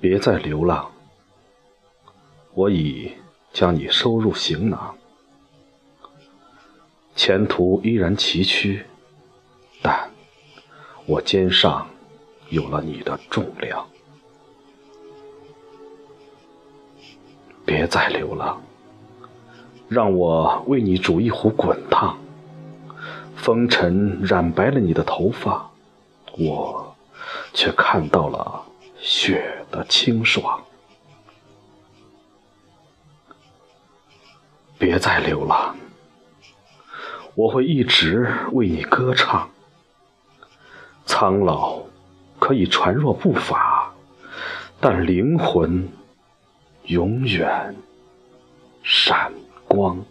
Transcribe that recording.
别再流浪，我已将你收入行囊。前途依然崎岖，但我肩上有了你的重量。别再流浪，让我为你煮一壶滚烫。风尘染白了你的头发，我却看到了雪的清爽。别再流浪，我会一直为你歌唱。苍老可以传弱不伐，但灵魂。永远闪光。